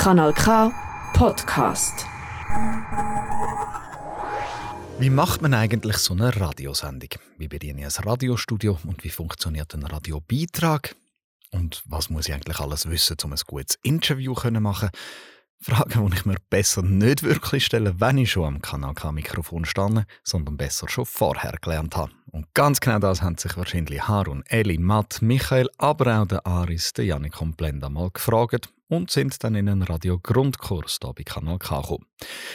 Kanal K Podcast. Wie macht man eigentlich so eine Radiosendung? Wie bediene ich ein Radiostudio und wie funktioniert ein Radiobeitrag? Und was muss ich eigentlich alles wissen, um ein gutes Interview zu machen? Fragen, die ich mir besser nicht wirklich stelle, wenn ich schon am Kanal K-Mikrofon stehe, sondern besser schon vorher gelernt habe. Und ganz genau das haben sich wahrscheinlich Harun, Eli, Matt, Michael, aber auch der Aris, der Janik und Blenda mal gefragt und sind dann in einen Radio-Grundkurs hier bei Kanal K gekommen.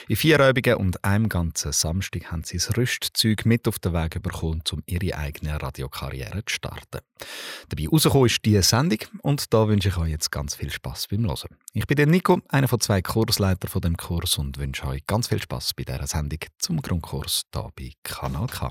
In vier Übungen und einem ganzen Samstag haben sie das Rüstzeug mit auf den Weg bekommen, um ihre eigene Radiokarriere zu starten. Dabei rausgekommen ist diese Sendung und da wünsche ich euch jetzt ganz viel Spaß beim Hören. Ich bin der Nico, einer von zwei Kursleiter von dem Kurs und wünsche euch ganz viel Spaß bei dieser Sendung zum Grundkurs hier bei Kanal K.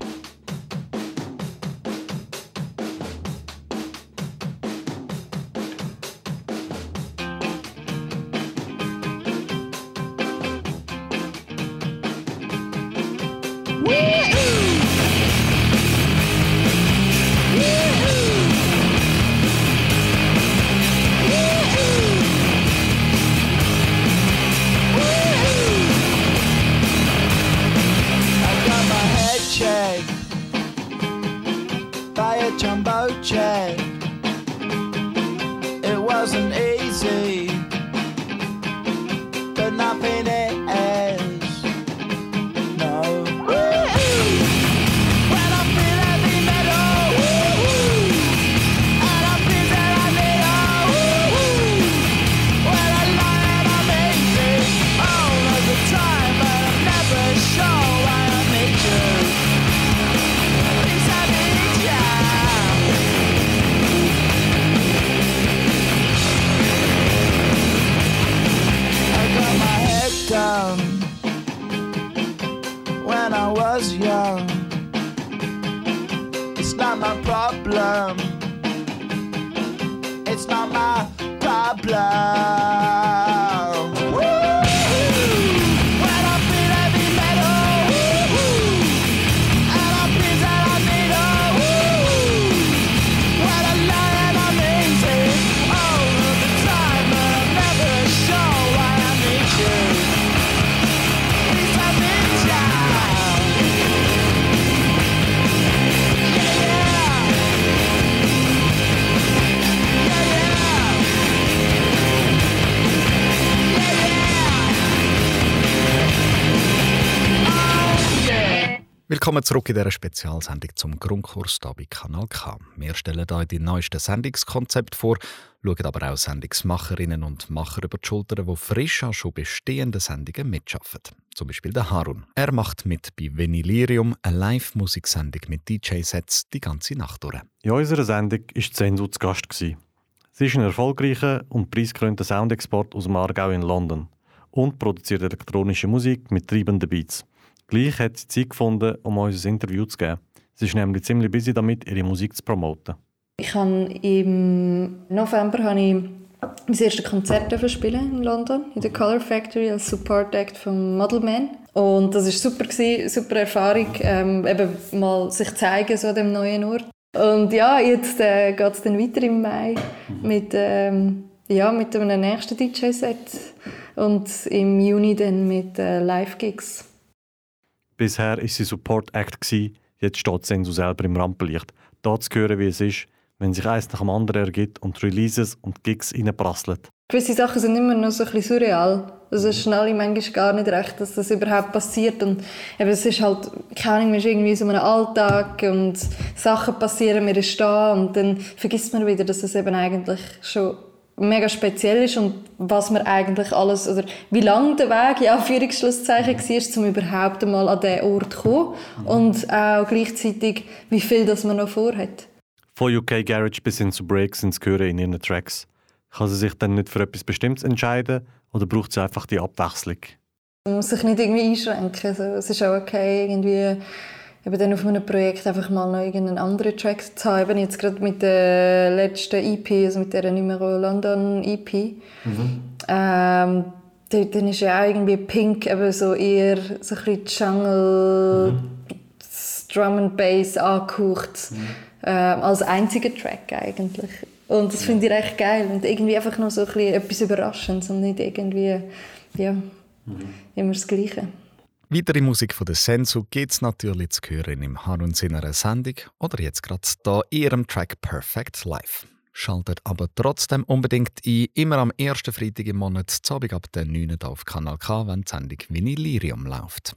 Willkommen zurück in dieser Spezialsendung zum Grundkurs hier bei Kanal K. Wir stellen euch die neuesten Sendungskonzepte vor, schauen aber auch Sendungsmacherinnen und Macher über die Schultern, die frisch an schon bestehenden Sendungen mitarbeiten. Zum Beispiel der Harun. Er macht mit bei Venilirium eine Live-Musiksendung mit DJ-Sets die ganze Nacht durch. In unserer Sendung war Zensu zu Gast. Sie ist ein erfolgreicher und preisgekrönter Soundexport aus dem Aargau in London und produziert elektronische Musik mit treibenden Beats. Gleich hat sie Zeit gefunden, um uns ein Interview zu geben. Sie ist nämlich ziemlich busy damit, ihre Musik zu promoten. Ich habe im November habe ich mein erstes Konzert spielen in London, in der Color Factory als Support Act von Modelman. Und das war super, super Erfahrung, ähm, eben mal sich zeigen so dem neuen Ort. Und ja, jetzt äh, geht es dann weiter im Mai mit, ähm, ja, mit einem nächsten DJ-Set und im Juni dann mit äh, Live-Gigs. Bisher war sie Support Act, jetzt steht Sensu selber im Rampenlicht. Da zu hören, wie es ist, wenn sich eins nach dem anderen ergibt und Releases und Gigs reinprasseln. Gewisse Sachen sind immer noch so ein bisschen surreal. Also es schnell manchmal gar nicht recht, dass das überhaupt passiert. Und eben, es ist halt, keine Ahnung, ist irgendwie so einem Alltag und Sachen passieren, wir stehen und dann vergisst man wieder, dass es eben eigentlich schon mega speziell ist und was man eigentlich alles, oder wie lang der Weg, ja, Führungsschlusszeichen war, um überhaupt einmal an diesen Ort zu kommen und auch gleichzeitig, wie viel das man noch vorhat. Von UK Garage bis hin zu Breaks ins Hören in ihren Tracks. Kann sie sich dann nicht für etwas Bestimmtes entscheiden oder braucht sie einfach die Abwechslung? Man muss sich nicht irgendwie einschränken. Also, es ist auch okay, irgendwie eben dann auf einem Projekt einfach mal noch irgendeinen anderen Track zu haben. Jetzt gerade mit der letzten EP, also mit der Numero London EP. Mhm. Ähm, dann ist ja auch irgendwie Pink eben so eher so ein bisschen Jungle, mhm. Drum and Bass angehaucht. Mhm. Ähm, als einziger Track eigentlich. Und das finde ich echt geil. Und irgendwie einfach noch so ein bisschen etwas Überraschendes und nicht irgendwie, ja, mhm. immer das Gleiche. Weitere Musik von der Sensu es natürlich zu hören im Harun seiner Sendung oder jetzt gerade hier in ihrem Track Perfect Life. Schaltet aber trotzdem unbedingt ein, immer am ersten Freitag im Monat, zu Abend ab der 9. auf Kanal K, wenn die Sendung Vinylirium läuft.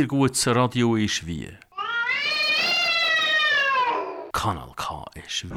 Sehr gutes Radio ist wie. Kanal K ist wie.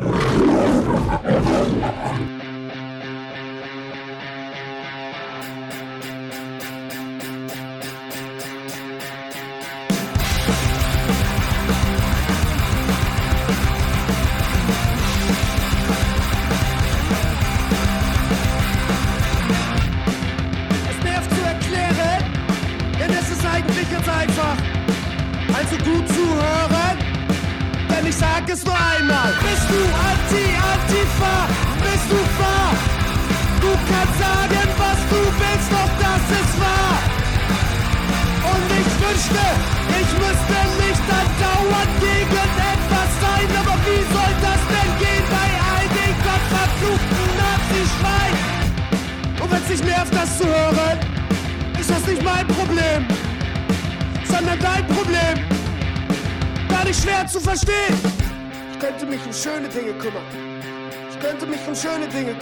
Schöne Dinge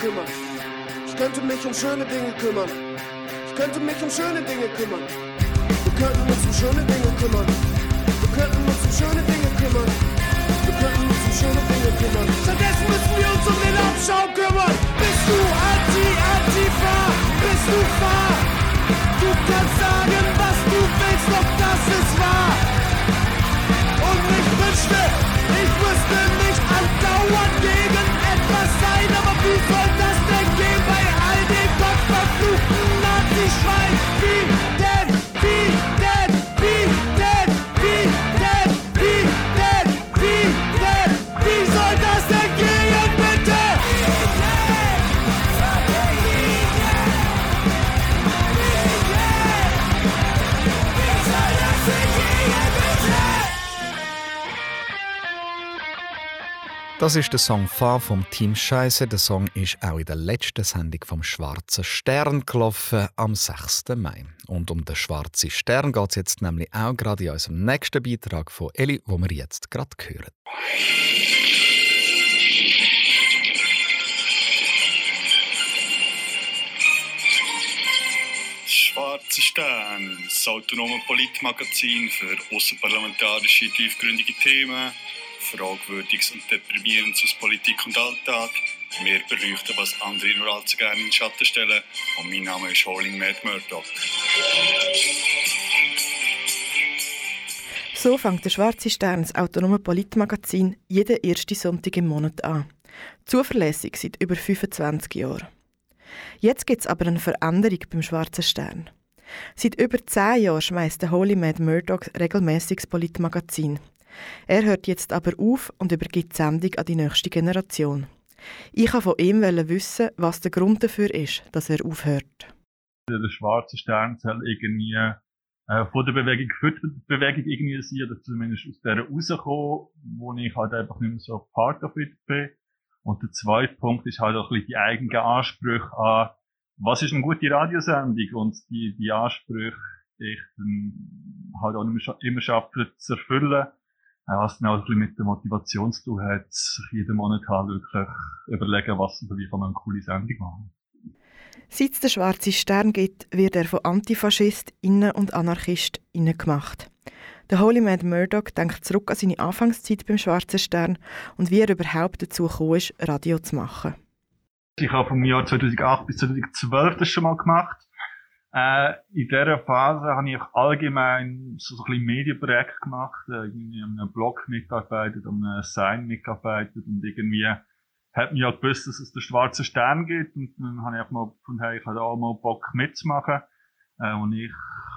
kümmern. Ich könnte mich um schöne Dinge kümmern. Wir könnten uns um schöne Dinge kümmern. Wir könnten uns um schöne Dinge kümmern. Wir könnten uns um schöne Dinge kümmern. Stattdessen müssen wir uns um den Abschau kümmern. Bist du anti, antifa? Bist du fahr? Du kannst sagen, was du willst, doch das ist wahr. Und ich wünschte, ich müsste nicht andauernd gegen etwas sein, aber wie soll das denn gehen bei all dem verfluchten Nazi-Schwein. Das ist der Song «Fahr» vom Team Scheiße. Der Song ist auch in der letzten Sendung vom Schwarzen Stern gelaufen, am 6. Mai. Und um den Schwarzen Stern geht es jetzt nämlich auch gerade in unserem nächsten Beitrag von Eli, wo wir jetzt gerade hören. Stern, das autonome Politmagazin für außerparlamentarische tiefgründige Themen Fragwürdiges und Deprimierendes aus Politik und Alltag. Wir beleuchten, was andere nur allzu gerne in den Schatten stellen. Und mein Name ist Holding Matt Murdoch. So fängt der Schwarze Stern, das autonome Politmagazin, jeden ersten Sonntag im Monat an. Zuverlässig seit über 25 Jahren. Jetzt gibt es aber eine Veränderung beim Schwarzen Stern. Seit über 10 Jahren schmeißt der Holy Mad Murdoch regelmäßig das Politmagazin. Er hört jetzt aber auf und übergibt die Sendung an die nächste Generation. Ich wollte von ihm wissen, was der Grund dafür ist, dass er aufhört. Der schwarze Stern soll irgendwie äh, von der Bewegung für die Bewegung irgendwie sein, oder zumindest aus der rauskommen, wo ich halt einfach nicht mehr so part of it bin. Und der zweite Punkt ist halt auch ein bisschen die eigenen Ansprüche an, was ist eine gute Radiosendung und die, die Ansprüche, die ich dann halt auch immer, immer schaffe zu erfüllen was dann auch ein bisschen mit der Motivation zu tun hat, jeden Monat halt wirklich überlegen, was oder wie kann man eine coole Sendung machen. Seit es den Schwarzen Stern gibt, wird er von Antifaschistinnen und Anarchistinnen gemacht. Der Holy Mad Murdoch denkt zurück an seine Anfangszeit beim Schwarzen Stern und wie er überhaupt dazu gekommen ist, Radio zu machen. Ich habe vom Jahr 2008 bis 2012 das schon mal gemacht. Äh, in dieser Phase habe ich allgemein so, so ein bisschen Medienprojekte gemacht, äh, irgendwie an einem Blog mitgearbeitet, an einem Sign mitgearbeitet und irgendwie hat mir ja gewusst, dass es den schwarzen Stern gibt und dann habe ich auch mal gefunden, hey, ich habe auch mal Bock mitzumachen. Äh, und ich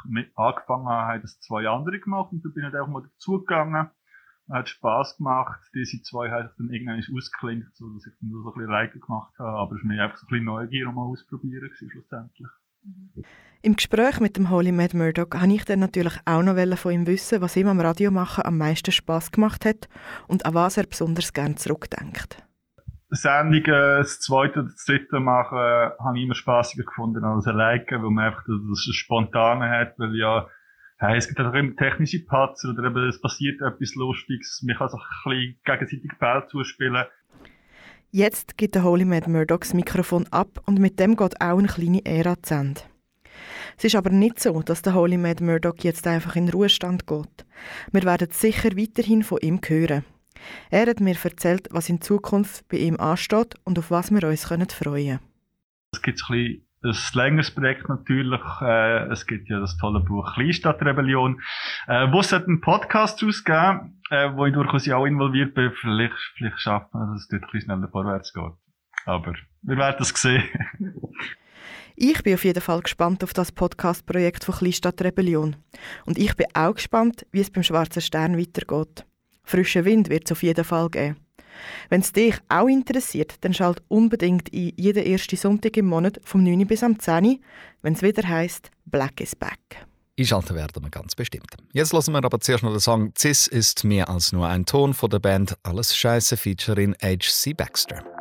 mit angefangen habe, haben das zwei andere gemacht und dann bin ich halt auch mal dazugegangen. Hat Spass gemacht. Diese zwei haben sich dann irgendwann ausgeklinkt, so dass ich dann so ein bisschen Reike gemacht habe. Aber es war mir einfach so ein bisschen Neugier, um mal ausprobieren, schlussendlich. Im Gespräch mit dem Holy Mad Murdoch habe ich dann natürlich auch noch von ihm wissen, was ihm am Radio machen am meisten Spaß gemacht hat und an was er besonders gerne zurückdenkt. Sendungen, das zweite oder das dritte machen, habe ich immer spaßiger gefunden als alleine, weil man einfach das Spontane hat, weil ja, hey, es gibt auch immer technische Patzer oder eben es passiert etwas Lustiges, man kann sich ein bisschen gegenseitig Ball zuspielen. Jetzt gibt der Holy Mad Murdoch das Mikrofon ab und mit dem geht auch eine kleine Ära zu Ende. Es ist aber nicht so, dass der Holy Mad Murdoch jetzt einfach in Ruhestand geht. Wir werden sicher weiterhin von ihm hören. Er hat mir erzählt, was in Zukunft bei ihm ansteht und auf was wir uns freuen können. Es gibt ein bisschen ein längeres Projekt natürlich. Äh, es gibt ja das tolle Buch Kleinstadtrebellion, äh, wo es hat einen Podcast rausgegeben, äh, wo ich durchaus auch involviert bin. Vielleicht, vielleicht schaffen wir, dass es dort ein bisschen schneller vorwärts geht. Aber wir werden es sehen. Ich bin auf jeden Fall gespannt auf das Podcast-Projekt von Kleinstadtrebellion. Und ich bin auch gespannt, wie es beim Schwarzen Stern weitergeht. Frischen Wind wird es auf jeden Fall geben. Wenn es dich auch interessiert, dann schalt unbedingt in jeden ersten Sonntag im Monat vom 9 bis am 10 wenn es wieder heißt Black is Back. Einschalten werden wir ganz bestimmt. Jetzt lassen wir aber zuerst noch den Song Cis ist mehr als nur ein Ton von der Band Alles Scheiße featuring H.C. Baxter.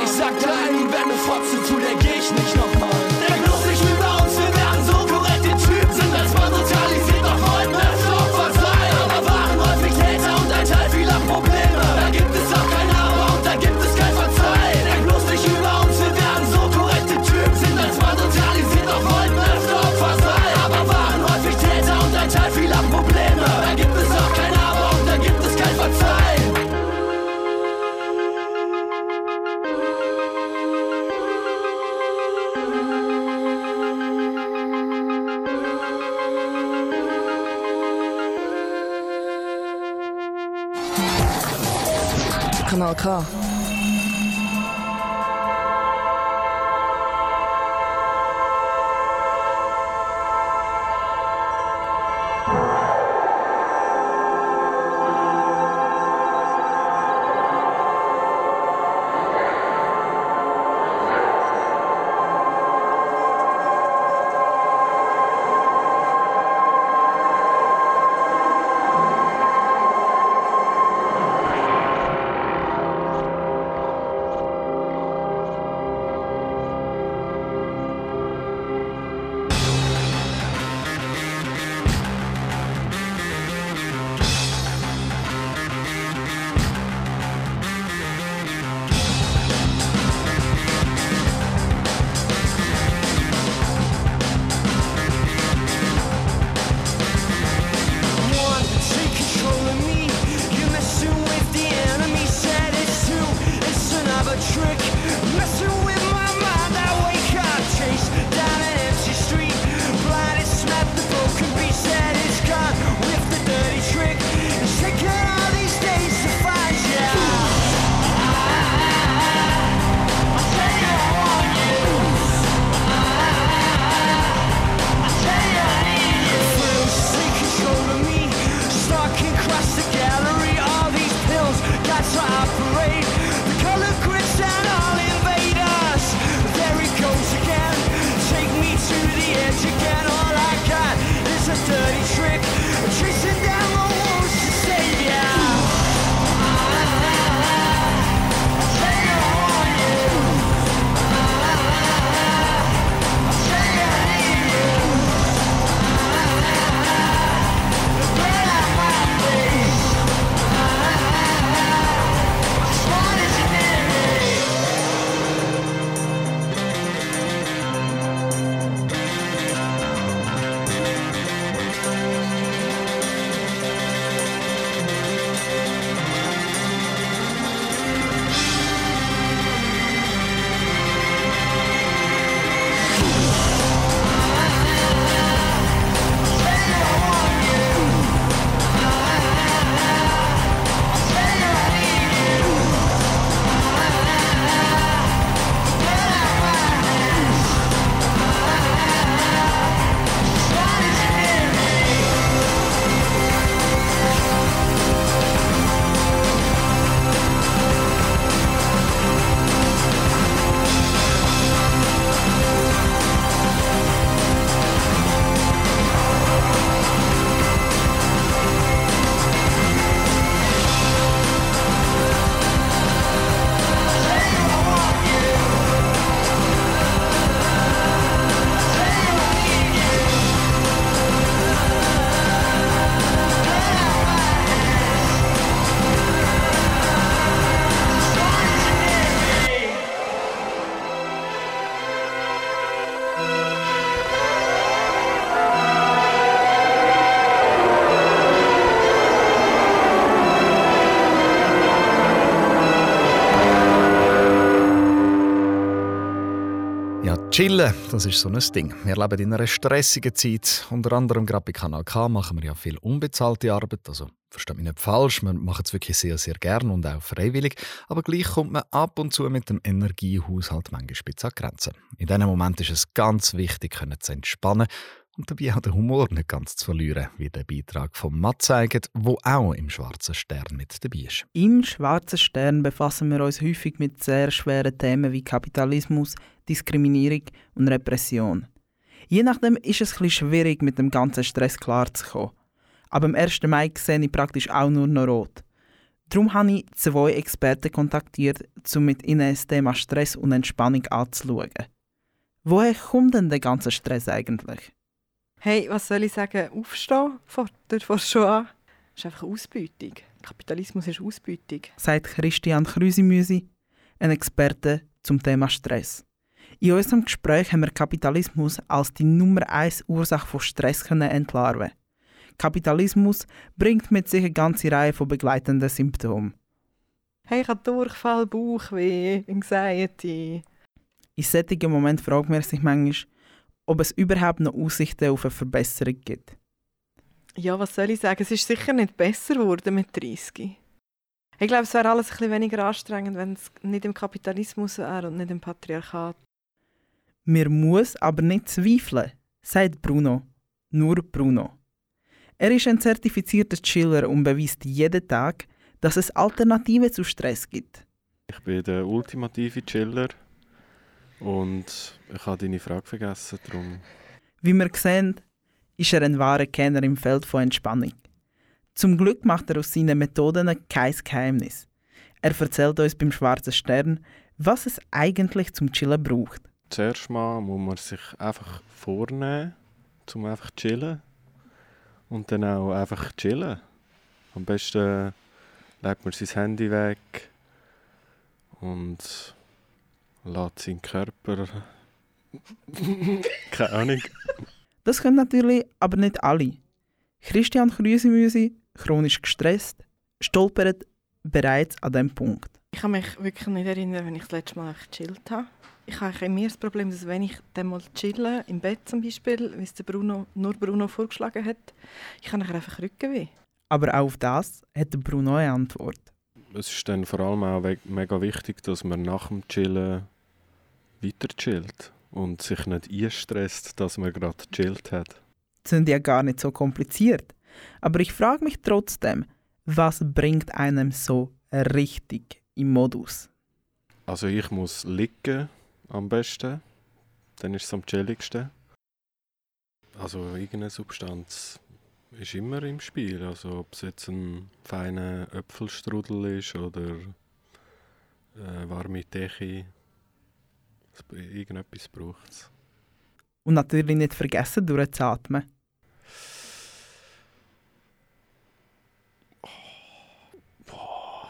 Bei Kanal Chillen, das ist so ein Ding. Wir leben in einer stressigen Zeit. Unter anderem gerade bei Kanal K machen wir ja viel unbezahlte Arbeit. Also versteht mich nicht falsch, wir machen es wirklich sehr, sehr gern und auch freiwillig. Aber gleich kommt man ab und zu mit dem Energiehaushalt manchmal spitz an Grenzen. In diesem Moment ist es ganz wichtig, können zu entspannen und dabei auch den Humor nicht ganz zu verlieren, wie der Beitrag von Matt zeigt, wo auch im Schwarzen Stern mit dabei ist. Im Schwarzen Stern befassen wir uns häufig mit sehr schweren Themen wie Kapitalismus, Diskriminierung und Repression. Je nachdem ist es etwas schwierig, mit dem ganzen Stress klarzukommen. Aber am 1. Mai sehe ich praktisch auch nur noch rot. Darum habe ich zwei Experten kontaktiert, um mit ihnen das Thema Stress und Entspannung anzuschauen. Woher kommt denn der ganze Stress eigentlich? Hey, was soll ich sagen? Aufstehen vor der vor schon an? Das ist einfach Ausbeutung. Kapitalismus ist Ausbeutung. Sagt Christian Krüsimüsi, ein Experte zum Thema Stress. In unserem Gespräch haben wir Kapitalismus als die Nummer 1 Ursache von Stress entlarven. Kapitalismus bringt mit sich eine ganze Reihe von begleitenden Symptomen. Hey, ich habe Durchfall, Bauchweh, Anxiety. In solchen Momenten fragt man sich manchmal, ob es überhaupt noch Aussichten auf eine Verbesserung gibt. Ja, was soll ich sagen? Es ist sicher nicht besser geworden mit 30. Ich glaube, es wäre alles ein bisschen weniger anstrengend, wenn es nicht im Kapitalismus wäre und nicht im Patriarchat. Mir muss aber nicht zweifeln, sagt Bruno. Nur Bruno. Er ist ein zertifizierter Chiller und beweist jeden Tag, dass es Alternativen zu Stress gibt. Ich bin der ultimative Chiller und ich habe deine Frage vergessen. Darum. Wie wir sehen, ist er ein wahrer Kenner im Feld von Entspannung. Zum Glück macht er aus seinen Methoden kein Geheimnis. Er erzählt uns beim Schwarzen Stern, was es eigentlich zum Chillen braucht. Zuerst mal muss man sich einfach vornehmen, um einfach zu chillen. Und dann auch einfach chillen. Am besten legt man sein Handy weg und lässt seinen Körper. Keine Ahnung. Das können natürlich aber nicht alle. Christian Krüsimüsi, chronisch gestresst, stolpert bereits an diesem Punkt. Ich kann mich wirklich nicht erinnern, wenn ich das letzte Mal gechillt habe. Ich habe immer das Problem, dass wenn ich dann mal chille, im Bett zum Beispiel, wie es der Bruno, nur Bruno vorgeschlagen hat, ich habe einfach Rückenweh. Aber auch auf das hat der Bruno eine Antwort. Es ist dann vor allem auch mega wichtig, dass man nach dem Chillen weiter chillt und sich nicht einstresst, dass man gerade chillt hat. Das sind ja gar nicht so kompliziert. Aber ich frage mich trotzdem, was bringt einem so richtig im Modus? Also ich muss liegen am besten, dann ist es am chilligsten. Also irgendeine Substanz ist immer im Spiel. Also ob es jetzt ein feiner Äpfelstrudel ist oder äh, warme Teche, irgendetwas braucht es. Und natürlich nicht vergessen, durchzuatmen. Oh, boah,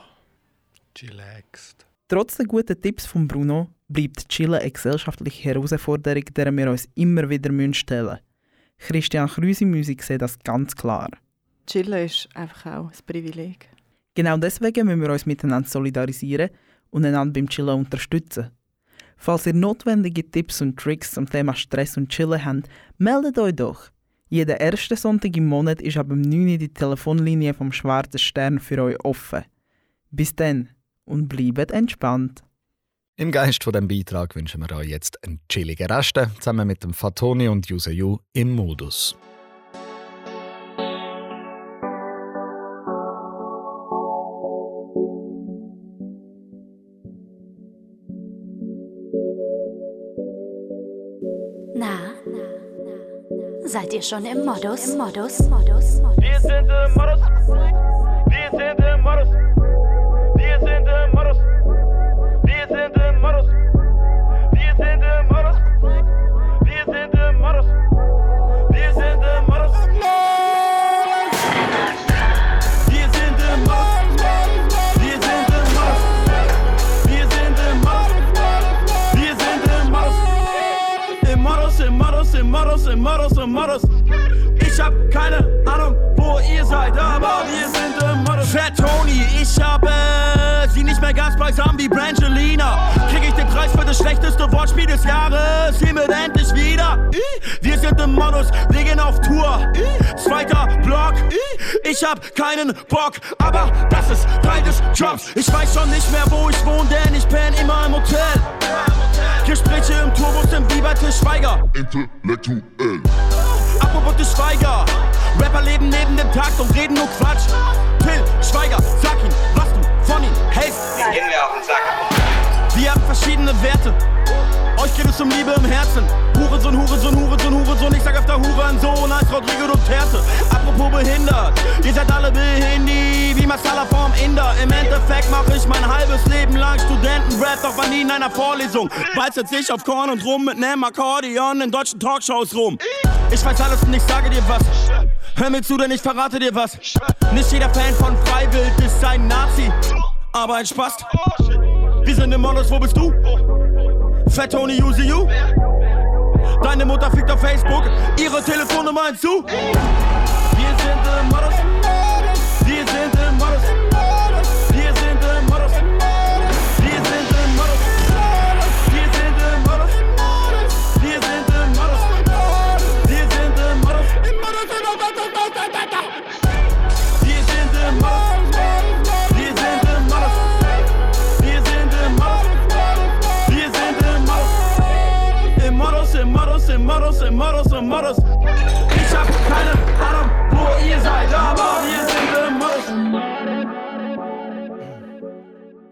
chillaxed. Trotz der guten Tipps von Bruno bleibt Chillen eine gesellschaftliche Herausforderung, der wir uns immer wieder stellen müssen. Christian Krüsi Musik sieht das ganz klar. Chillen ist einfach auch ein Privileg. Genau deswegen müssen wir uns miteinander solidarisieren und einander beim Chillen unterstützen. Falls ihr notwendige Tipps und Tricks zum Thema Stress und Chillen habt, meldet euch doch. Jeden ersten Sonntag im Monat ist ab dem 9 Uhr die Telefonlinie vom Schwarzen Stern für euch offen. Bis dann und bleibt entspannt. Im Geist von dem Beitrag wünschen wir euch jetzt einen chilligen Rest zusammen mit dem Fatoni und Yuseyu im Modus. Na, seid ihr schon im Modus? Im Modus? Modus? Modus? Wir sind im Modus. Wir sind im Modus. Wir sind im Modus. Transcendent models. Haben wie Brangelina. Krieg ich den Preis für das schlechteste Wortspiel des Jahres. Hiermit endlich wieder. Wir sind im Modus, wir gehen auf Tour. Zweiter Block. Ich hab keinen Bock, aber das ist Teil des Jobs. Ich weiß schon nicht mehr, wo ich wohne, denn ich penn immer im Hotel. Gespräche im Tourbus im Biber Til Schweiger. Intellektuell. Apropos Til Schweiger. Rapper leben neben dem Takt und reden nur Quatsch. Till Schweiger, sag ihm, hältst. Gehen wir auf den Sack. Wir haben verschiedene Werte. Euch geht es um Liebe im Herzen. Hurensohn, Hurensohn, Hurensohn, Hurensohn. Ich sag öfter Hurensohn als Rodrigo Duterte. Apropos behindert. Ihr seid alle behindi, wie Masala vorm Inder. Im Endeffekt mach ich mein halbes Leben lang Studentenrap, doch war nie in einer Vorlesung. Bald setz ich auf Korn und rum mit nem Akkordeon in deutschen Talkshows rum. Ich weiß alles und ich sage dir was. Hör mir zu, denn ich verrate dir was. Nicht jeder Fan von Freiwild ist ein Nazi, aber ein Spast. Wir sind im Modus, wo bist du? Fat Tony use you? Deine Mutter fickt auf Facebook, ihre Telefonnummer hinzu. Wir sind im Modus.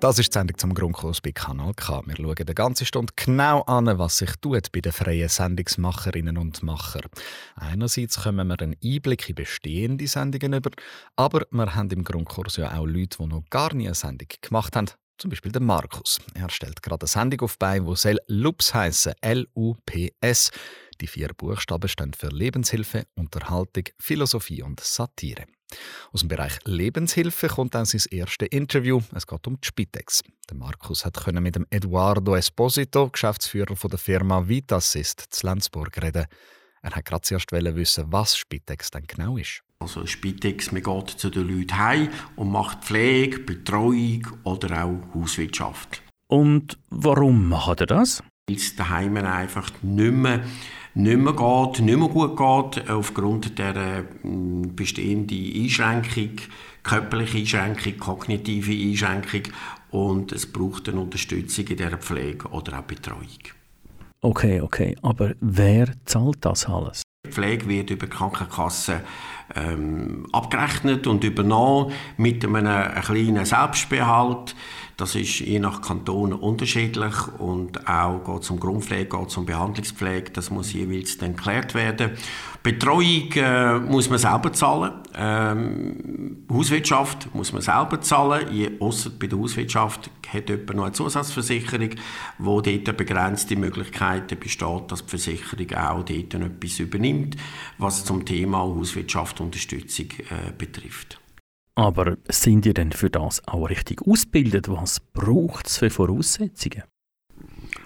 Das ist die Sendung zum Grundkurs bei Kanal K. Wir schauen die ganze Stunde genau an, was sich tut bei den freien Sendungsmacherinnen und Macher. Einerseits kommen wir einen Einblick in bestehende Sendungen über, aber wir haben im Grundkurs ja auch Leute, die noch gar nie eine Sendung gemacht haben. Zum Beispiel der Markus. Er stellt gerade eine Sendung auf bei, die soll LUPS heissen. L-U-P-S. Die vier Buchstaben stehen für Lebenshilfe, Unterhaltung, Philosophie und Satire. Aus dem Bereich Lebenshilfe kommt dann sein erstes Interview. Es geht um die Spitex. Der Markus hat können mit dem Eduardo Esposito, Geschäftsführer von der Firma Vitassist zu Lenzburg, reden. Er hat gerade zuerst wissen, was Spitex denn genau ist. Also Spitex, man geht zu den Leuten heim und macht Pflege, Betreuung oder auch Hauswirtschaft. Und warum macht er das? Weil es daheim einfach nicht mehr, nicht mehr geht, nicht mehr gut geht, aufgrund der mm, bestehenden Einschränkung, körperliche Einschränkung, kognitive Einschränkung und es braucht eine Unterstützung in dieser Pflege oder auch Betreuung. Okay, okay, aber wer zahlt das alles? Die Pflege wird über die Krankenkasse ähm, abgerechnet und übernommen mit einem, einem kleinen Selbstbehalt. Das ist je nach Kanton unterschiedlich und auch geht es um Grundpflege, geht es um Behandlungspflege. Das muss jeweils dann geklärt werden. Betreuung äh, muss man selber zahlen. Ähm, Hauswirtschaft muss man selber zahlen. Je, ausser bei der Hauswirtschaft hat jemand noch eine Zusatzversicherung, wo dort begrenzte Möglichkeiten besteht, dass die Versicherung auch dort etwas übernimmt, was zum Thema Hauswirtschaft Unterstützung äh, betrifft. Aber sind ihr denn für das auch richtig ausgebildet? Was braucht es für Voraussetzungen?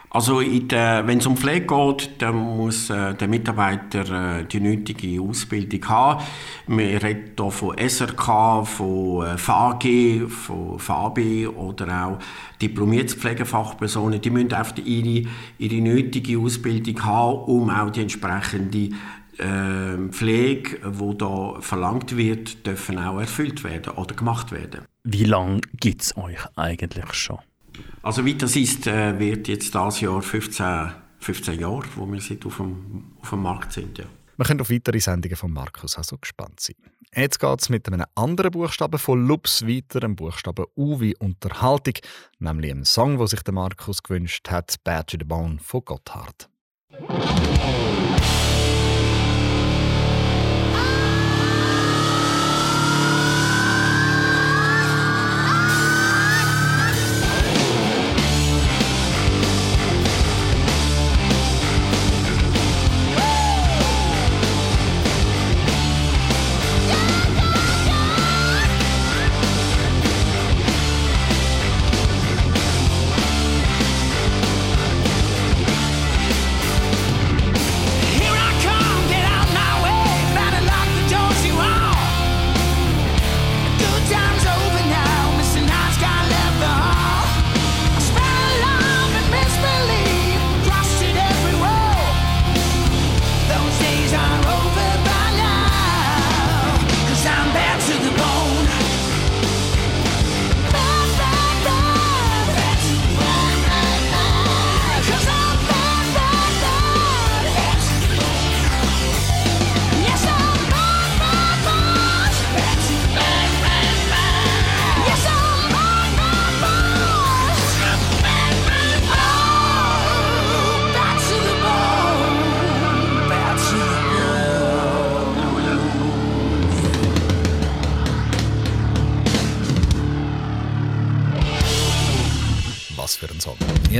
Also wenn es um Pflege geht, dann muss äh, der Mitarbeiter äh, die nötige Ausbildung haben. Wir reden hier von SRK, von äh, VAG, von VAB oder auch diplomierte Pflegefachpersonen. Die müssen einfach ihre, ihre nötige Ausbildung haben, um auch die entsprechende Pflege, die da verlangt wird, dürfen auch erfüllt werden oder gemacht werden. Wie lange gibt es euch eigentlich schon? Also Vitasist äh, wird jetzt dieses Jahr 15, 15 Jahre, wo wir sind auf dem, auf dem Markt sind. Ja. Wir können auf weitere Sendungen von Markus also gespannt sein. Jetzt geht es mit einem anderen Buchstaben von Lups weiter, einem Buchstaben U wie Unterhaltung, nämlich einem Song, wo sich der Markus gewünscht hat, Bad to the Bone von Gotthard.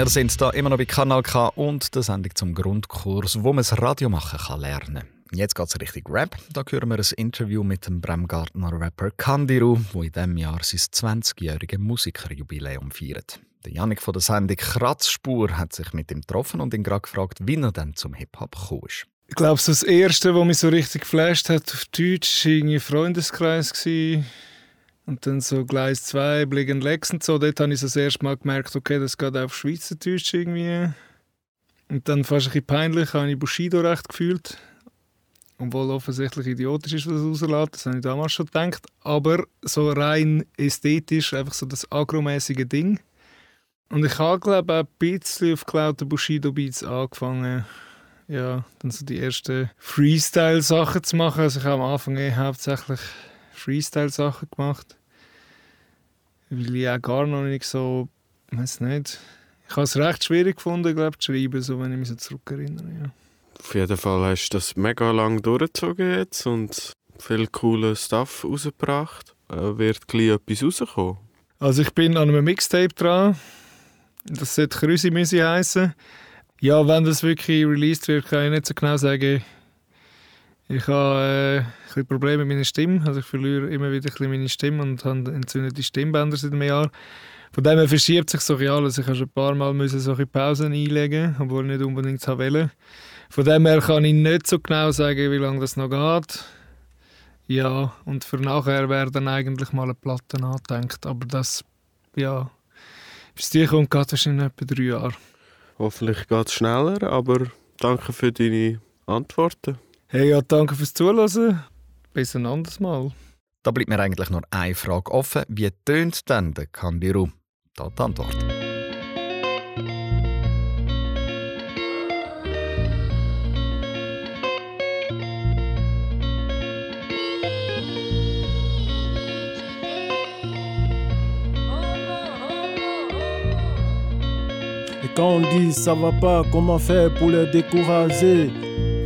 Wir sind da immer noch bei Kanal K und der Sendung zum Grundkurs, wo man das Radio machen kann lernen. Jetzt es richtig Rap. Da hören wir ein Interview mit dem Bremgartner Rapper Kandiru, wo in diesem Jahr sein 20-jähriges Musikerjubiläum feiert. Der Janik von der Sendung Kratzspur hat sich mit ihm getroffen und ihn gerade gefragt, wie er dann zum Hip-Hop gekommen ist. Ich glaube, das erste, was mich so richtig geflasht hat auf Deutsch, war irgendwie Freundeskreis. Und dann so Gleis 2, Blick Lex und so. Dort habe ich das erste Mal gemerkt, okay, das geht auf Schweizerdeutsch irgendwie. Und dann fast ein bisschen peinlich, habe ich Bushido recht gefühlt. Obwohl offensichtlich idiotisch ist, was er rauslässt. Das habe ich damals schon gedacht. Aber so rein ästhetisch, einfach so das agromäßige Ding. Und ich habe, glaube ich, auch ein bisschen auf geklauten Bushido-Beats angefangen. Ja, dann so die ersten Freestyle-Sachen zu machen. Also ich habe am Anfang eh hauptsächlich Freestyle-Sachen gemacht. Weil ich auch gar noch nicht so, ich weiß nicht, ich habe es recht schwierig gefunden, glaube zu schreiben, so, wenn ich mich so zurückerinnere. Ja. Auf jeden Fall hast du das mega lang durchgezogen jetzt und viel coolen Stuff rausgebracht. Äh, wird gleich etwas rauskommen? Also ich bin an einem Mixtape dran. Das sollte Krüsi-Müsi heißen. Ja, wenn das wirklich released wird, kann ich nicht so genau sagen. Ich habe äh, ein Probleme mit meiner Stimme. Also ich verliere immer wieder ein meine Stimme und habe entzündete Stimmbänder seit einem Jahr. Von dem her verschiebt sich so alles. Ich schon ein paar Mal müssen solche Pausen einlegen, obwohl ich nicht unbedingt wollte. Von dem her kann ich nicht so genau sagen, wie lange das noch geht. Ja, und für nachher wäre dann eigentlich mal eine Platte nachdenkt. Aber das, ja, bis die kommt, geht wahrscheinlich etwa drei Jahre. Hoffentlich geht es schneller, aber danke für deine Antworten. Hey, ja, danke fürs Zuhören. Bis ein anderes Mal. Da bleibt mir eigentlich nur eine Frage offen. Wie tönt denn der Kandiru? Da die Antwort. Et quand on dit ça va pas, comment faire pour les décourager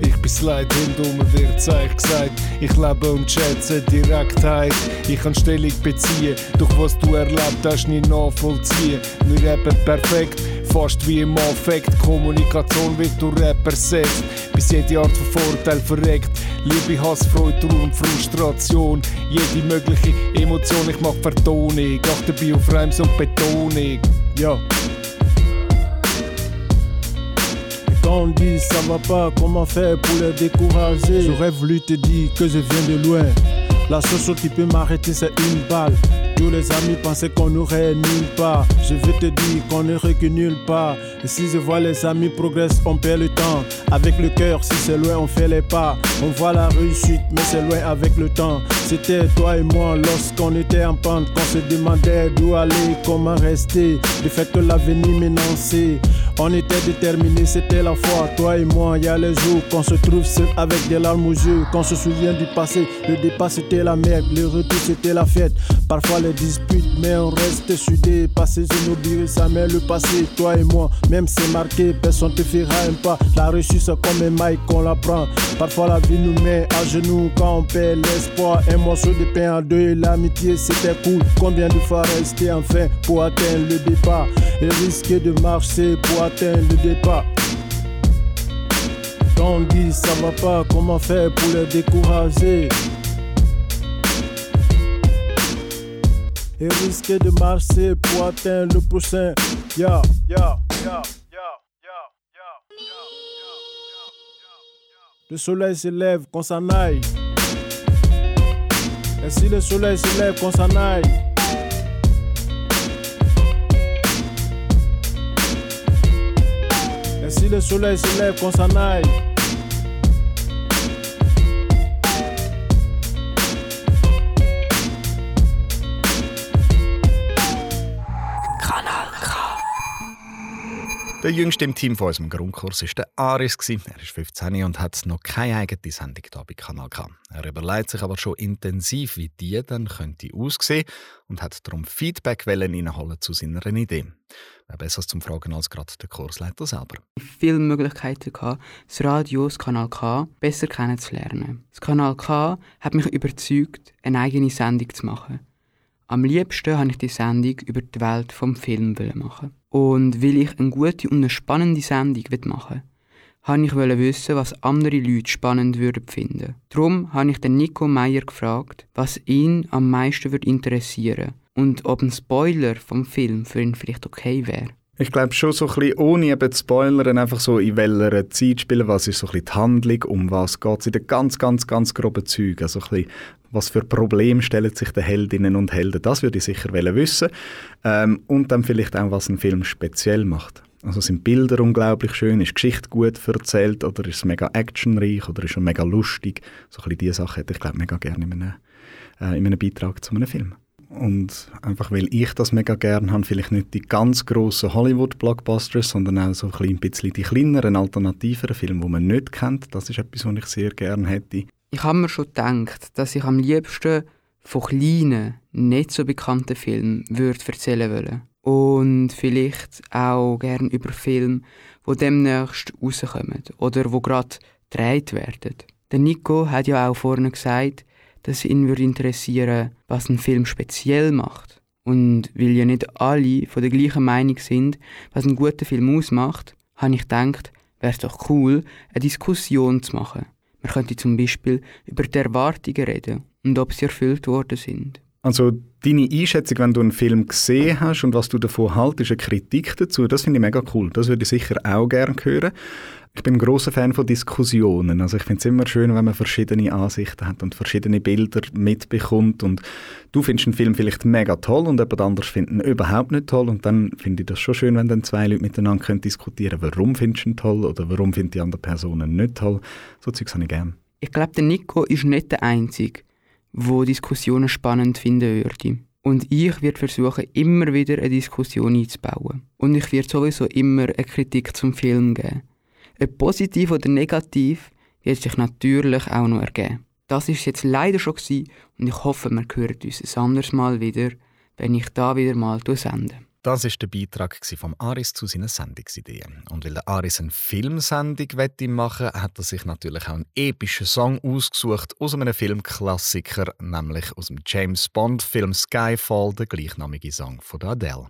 Ich bin Slide rundum wird Zeug gesagt. Ich lebe und schätze Direktheit. Ich kann Stellung beziehen, doch was du erlebt hast, nicht nachvollziehen. Wir rappen perfekt, fast wie im Affekt. Kommunikation wird durch Rapper ersetzt, bis jede Art von Vorteil verreckt. Liebe, Hass, Freude, und Frustration. Jede mögliche Emotion, ich mach Vertonung. Achte dabei auf Reims und Betonung. Ja. Quand on dit ça va pas, comment faire pour les décourager? J'aurais voulu te dire que je viens de loin. La seule chose qui peut m'arrêter, c'est une balle. Tous les amis pensaient qu'on aurait nulle part. Je vais te dire qu'on n'aurait que nulle part. Et si je vois les amis progressent, on perd le temps. Avec le cœur, si c'est loin, on fait les pas. On voit la réussite, mais c'est loin avec le temps. C'était toi et moi lorsqu'on était en pente, qu'on se demandait d'où aller, comment rester. Le fait que l'avenir menacé. On était déterminés, c'était la foi, toi et moi. Y a les jours qu'on se trouve seul avec des larmes aux yeux, qu'on se souvient du passé. Le départ c'était la merde, le retour c'était la fête. Parfois les disputes, mais on reste soudés. Passé, je n'oublierai jamais le passé, toi et moi. Même c'est marqué, personne te fera un pas. La reçue c'est comme un maille qu'on la prend. Parfois la vie nous met à genoux quand on perd l'espoir. Un morceau de pain en deux, l'amitié c'était cool. Combien de fois rester enfin pour atteindre le départ et risquer de marcher pour atteindre le départ. Dit ça va pas, comment faire pour les décourager Et risquer de marcher pour atteindre le prochain. Ya. Le soleil se lève, qu'on s'en aille. Et si le soleil se lève, qu'on s'en aille. Si le soleil se lève, qu'on s'en aille. Der jüngste im Team von unserem Grundkurs war der Aris. Er ist 15 und hat noch keine eigene Sendung hier bei Kanal K. Er überlegt sich aber schon intensiv, wie die dann könnte aussehen und hat darum Feedback reinholen zu seiner Idee. Wer besser zum Fragen als gerade der Kursleiter selber. viele Möglichkeiten das Radio, das Kanal K, besser kennenzulernen. Das Kanal K hat mich überzeugt, eine eigene Sendung zu machen. Am liebsten habe ich die Sendung über die Welt vom Film machen. Und weil ich eine gute und eine spannende Sendung machen will, wollte ich wissen, was andere Leute spannend würden finden. Darum habe ich den Nico Meyer gefragt, was ihn am meisten würde interessieren und ob ein Spoiler vom Film für ihn vielleicht okay wäre. Ich glaube schon so ein bisschen, ohne eben zu spoilern, einfach so in welcher Zeit spielen, was ist so ein bisschen die Handlung, um was geht es in den ganz, ganz, ganz groben Zügen. Also ein bisschen, was für Probleme stellen sich den Heldinnen und Helden, das würde ich sicher wissen. Ähm, und dann vielleicht auch, was ein Film speziell macht. Also sind Bilder unglaublich schön, ist die Geschichte gut erzählt oder ist es mega actionreich oder ist es mega lustig. So ein bisschen diese Sachen hätte ich glaube mega gerne in einem, äh, in einem Beitrag zu einem Film. Und einfach weil ich das mega gerne habe, vielleicht nicht die ganz grossen Hollywood-Blockbusters, sondern auch so ein bisschen die kleineren, alternativeren Filme, die man nicht kennt. Das ist etwas, was ich sehr gerne hätte. Ich habe mir schon gedacht, dass ich am liebsten von kleinen, nicht so bekannten Filmen würde erzählen wollen. Und vielleicht auch gerne über Filme, die demnächst rauskommen oder wo gerade gedreht werden. Der Nico hat ja auch vorne gesagt, dass ihn würde interessieren, was ein Film speziell macht. Und weil ja nicht alle von der gleichen Meinung sind, was ein guter Film ausmacht, habe ich gedacht, wäre es doch cool, eine Diskussion zu machen. Man könnte zum Beispiel über die Erwartungen reden und ob sie erfüllt worden sind. Also deine Einschätzung, wenn du einen Film gesehen hast und was du davon haltest, eine Kritik dazu, das finde ich mega cool. Das würde ich sicher auch gerne hören. Ich bin ein großer Fan von Diskussionen. Also ich finde es immer schön, wenn man verschiedene Ansichten hat und verschiedene Bilder mitbekommt. Und du findest einen Film vielleicht mega toll und jemand anderes findet ihn überhaupt nicht toll. Und dann finde ich das schon schön, wenn dann zwei Leute miteinander können diskutieren können, warum findest du ihn toll oder warum findet die andere Person ihn nicht toll. So Zeugs habe ich gerne. Ich glaube, der Nico ist nicht der Einzige, der Diskussionen spannend finden würde. Und ich werde versuchen, immer wieder eine Diskussion einzubauen. Und ich werde sowieso immer eine Kritik zum Film geben. Ob positiv oder negativ, wird sich natürlich auch noch ergeben. Das ist jetzt leider schon und ich hoffe, wir hören uns ein anderes Mal wieder, wenn ich da wieder mal sende. Das ist der Beitrag von Aris zu seinen Sendungsideen. Und weil der Aris eine Filmsendung machen will, hat er sich natürlich auch einen epischen Song ausgesucht aus einem Filmklassiker, nämlich aus dem James Bond-Film Skyfall, der gleichnamige Song von Adele.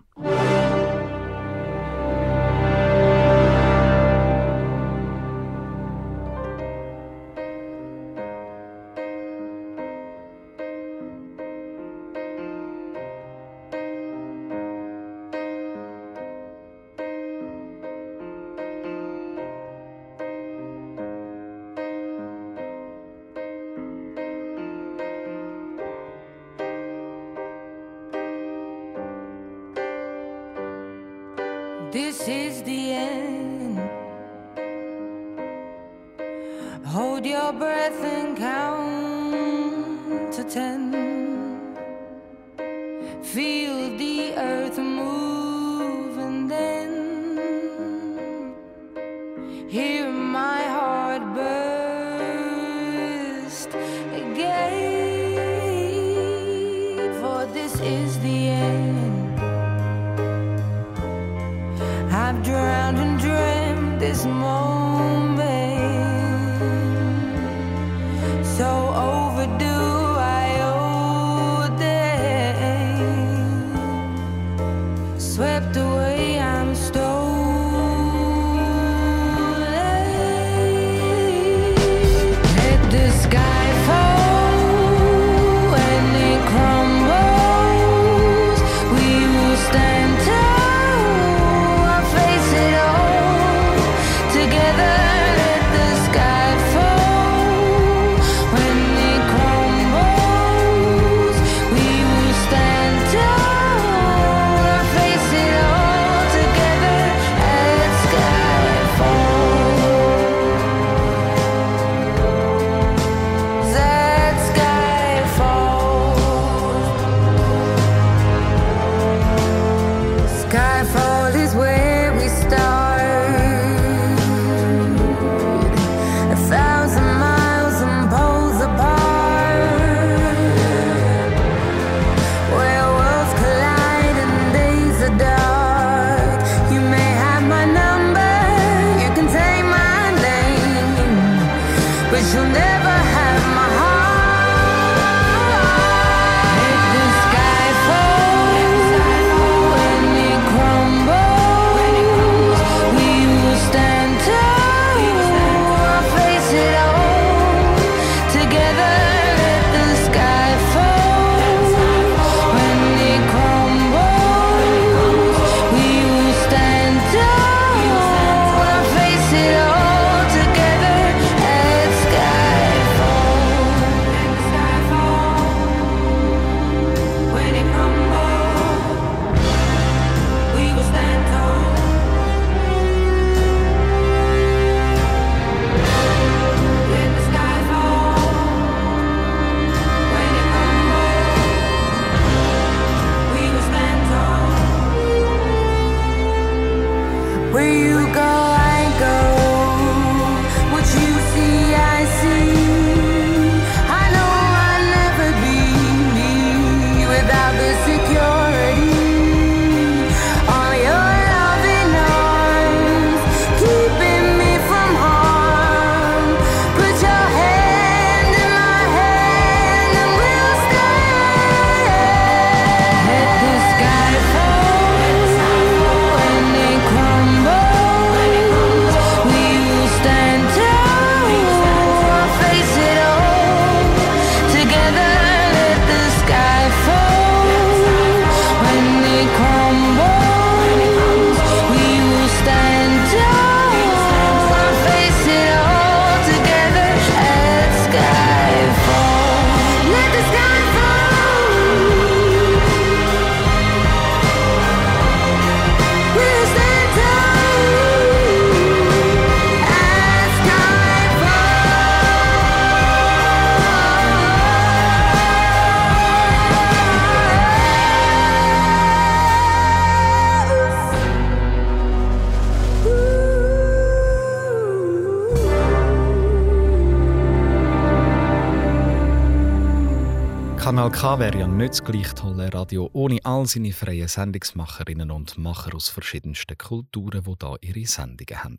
K wäre ja nicht das gleich tolle Radio ohne all seine freien Sendungsmacherinnen und Macher aus verschiedensten Kulturen, die da ihre Sendungen haben.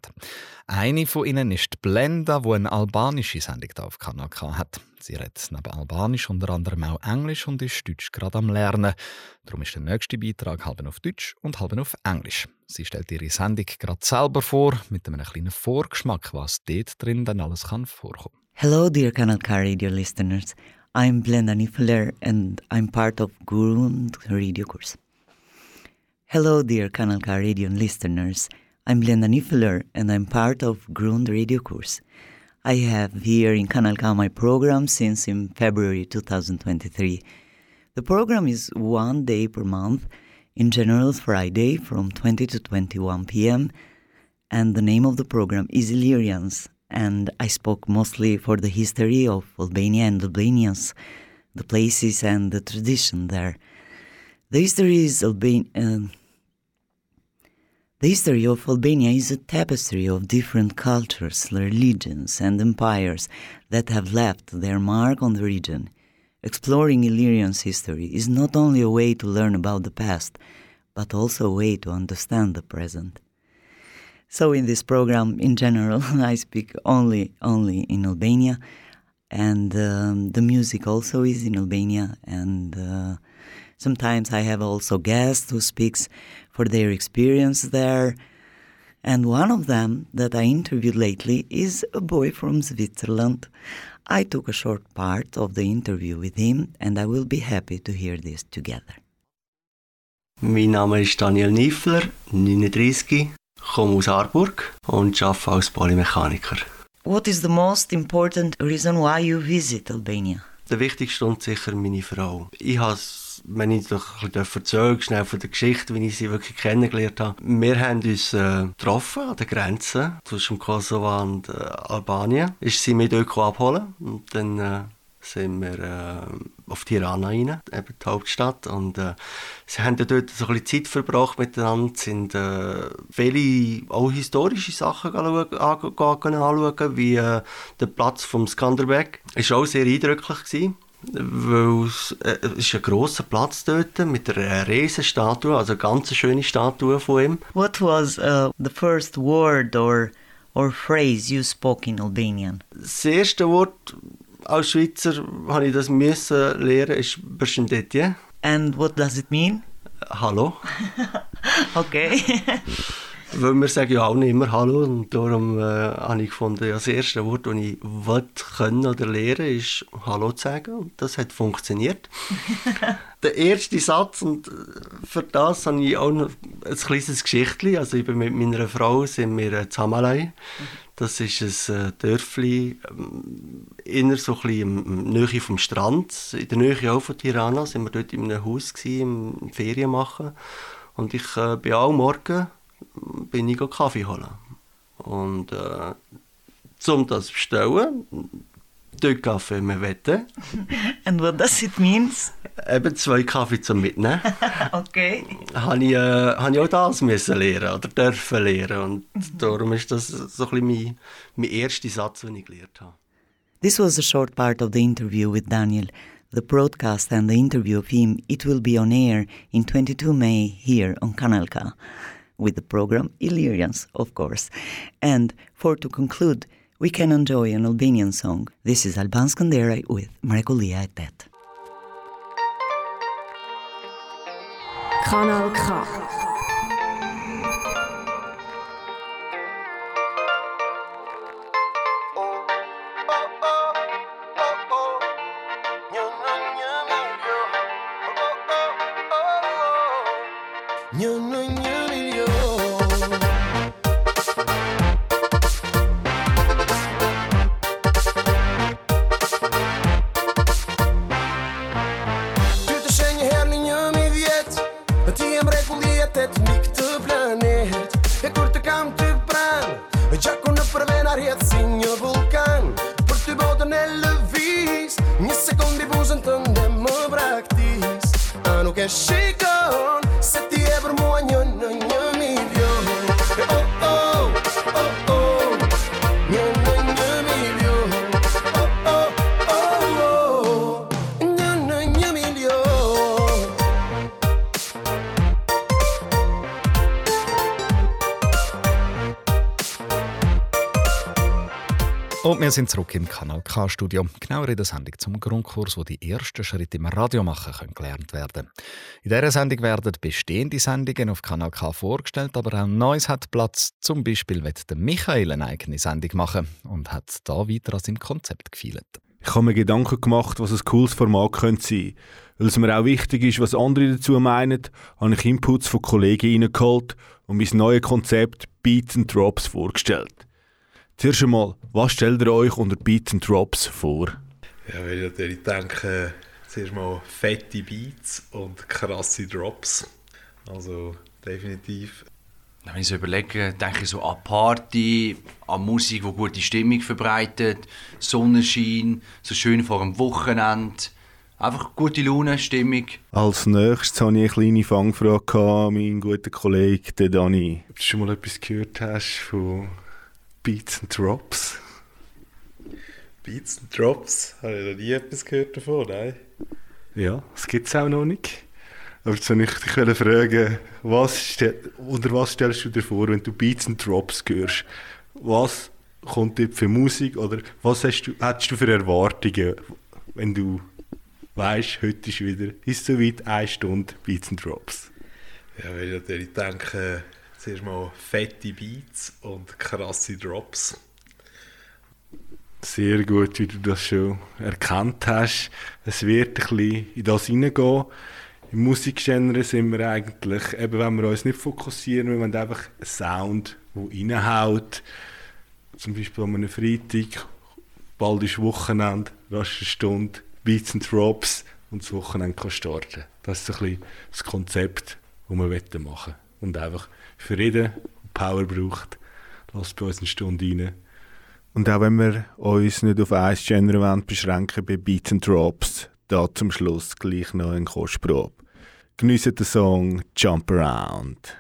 Eine von ihnen ist Blenda, die eine albanische Sendung auf Kanal K hat. Sie redet neben Albanisch unter anderem auch Englisch und ist Deutsch gerade am Lernen. Darum ist der nächste Beitrag halb auf Deutsch und halb auf Englisch. Sie stellt ihre Sendung gerade selber vor, mit einem kleinen Vorgeschmack, was dort drin dann alles kann vorkommen. Hello, dear Kanal K radio listeners. I'm Blenda Niffler and I'm part of Grund Radio Course. Hello, dear Kanal radio listeners. I'm Blenda Niffler and I'm part of Grund Radio Course. I have here in Kanal my program since in February 2023. The program is one day per month, in general Friday from 20 to 21 p.m. And the name of the program is Illyrians, and I spoke mostly for the history of Albania and Albanians, the places and the tradition there. The history is uh, the history of Albania is a tapestry of different cultures, religions, and empires that have left their mark on the region. Exploring Illyrians' history is not only a way to learn about the past, but also a way to understand the present. So in this program, in general, I speak only only in Albania, and um, the music also is in Albania. And uh, sometimes I have also guests who speaks for their experience there. And one of them that I interviewed lately is a boy from Switzerland. I took a short part of the interview with him, and I will be happy to hear this together. Mein Name ist Daniel Niffler, 39, komme aus Aarburg und arbeite als Polymechaniker. What is the most important reason why you visit Albania? Der wichtigste Grund sicher meine Frau. Ich habe wenn ich doch ein bisschen schnell von der Geschichte, wie ich sie wirklich kennengelernt habe. Wir haben uns äh, getroffen an der Grenze zwischen Kosovo und äh, Albanien. Ist sie mich dort abholen und dann äh, sind wir äh, auf Tirana rein, eben die Hauptstadt. Und äh, sie haben dort so ein bisschen Zeit verbracht miteinander, sind äh, viele auch historische Sachen anschauen, anschauen wie äh, der Platz vom Skanderbeg. Es war auch sehr eindrücklich. Gewesen weil es, äh, es ist ein grosser Platz dort mit einer riesen Statue, also eine ganz schöne Statue von ihm. What was uh, the first word or, or phrase you spoke in Albanian? Das erste Wort als Schweizer habe ich das müssen lernen, ist «Beshendetje». And what does it mean? Hallo. okay. Weil wir sagen ja auch nicht immer Hallo und darum äh, habe ich gefunden, ja, das erste Wort, das ich will, können oder lernen ist Hallo zu sagen und das hat funktioniert. der erste Satz und für das habe ich auch noch ein kleines Geschichtchen, also ich bin mit meiner Frau sind wir in Zamalai. Das ist ein Dörfli, inner so ein bisschen Nähe vom Strand, in der Nähe auch von Tirana, sind wir dort in einem Haus gewesen, im Ferien machen und ich äh, bin auch morgen bin ich Kaffee holen. Und äh, zum das bestellen, dort Kaffee mehr wette. And what does it mean? Eben zwei Kaffee zum Mitnehmen. okay. Habe ich, äh, habe ich auch das müssen lernen oder dürfen lernen. Und mhm. darum ist das so ein bisschen mein, mein erster Satz, den ich gelernt habe. This was a short part of the interview with Daniel. The broadcast and the interview of him, it will be on air in 22 May here on Kanal K. with the program Illyrians, of course. And for to conclude, we can enjoy an Albanian song. This is Alban Skanderaj with Mrekullia e Tet. Kanal K. sind zurück im Kanal K-Studio, genauer in der Sendung zum Grundkurs, wo die ersten Schritte im Radio machen können gelernt werden. In dieser Sendung werden bestehende Sendungen auf Kanal K vorgestellt, aber auch Neues hat Platz. Zum Beispiel wird der Michael eine eigene Sendung machen und hat da weiter an seinem Konzept gefeilt. Ich habe mir Gedanken gemacht, was ein cooles Format könnte sein. Weil es mir auch wichtig ist, was andere dazu meinen, habe ich Inputs von Kollegen reingeholt und mein neues Konzept Beats and Drops vorgestellt. Zuerst einmal, was stellt ihr euch unter Beats and Drops vor? Ja, wenn ich natürlich denke, zuerst mal fette Beats und krasse Drops. Also definitiv. Wenn ich so überlege, denke ich so an Party, an Musik, die gute Stimmung verbreitet, Sonnenschein, so schön vor dem Wochenende. Einfach gute Laune, Stimmung. Als nächstes habe ich eine kleine Fangfrage an meinen guten Kollegen, Dani. Ob du schon mal etwas gehört hast von Beats and Drops? Beats and Drops? Habe ich noch nie etwas gehört davon, nein? Ja, das gibt es auch noch nicht. Aber jetzt wollte ich dich fragen, was unter was stellst du dir vor, wenn du Beats and Drops hörst? Was kommt dort für Musik oder was hast du, hättest du für Erwartungen, wenn du weißt, heute ist wieder, ist so weit, eine Stunde Beats and Drops? Ja, wenn ich natürlich denke, zuerst mal fette Beats und krasse Drops. Sehr gut, wie du das schon erkannt hast. Es wird ein bisschen in das hineingehen. Im Musikgenre sind wir eigentlich, eben wenn wir uns nicht fokussieren, wir wollen einfach einen Sound, der reinhaut. Zum Beispiel an einem Freitag, bald ist Wochenende, rasch eine Stunde, Beats and Drops und das Wochenende kann starten. Das ist ein bisschen das Konzept, das wir machen wollen. Und einfach für jeden, Power braucht, lasst bei uns eine Stunde rein. Und auch wenn wir uns nicht auf ein Genre beschränken bei Beats and Drops, da zum Schluss gleich noch ein Kostprobe. Geniessen den Song Jump Around.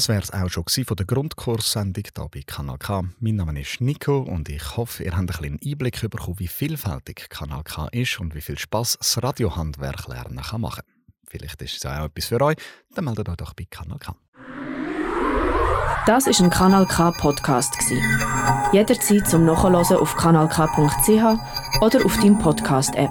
Das wäre es auch schon von der Grundkurssendung hier bei Kanal K. Mein Name ist Nico und ich hoffe, ihr habt einen Einblick bekommen, wie vielfältig Kanal K ist und wie viel Spaß das Radiohandwerk lernen kann machen. Vielleicht ist es auch etwas für euch, dann meldet euch doch bei Kanal K. Das ist ein Kanal K Podcast Jederzeit zum Nachhören auf kanalk.ch oder auf deinem Podcast App.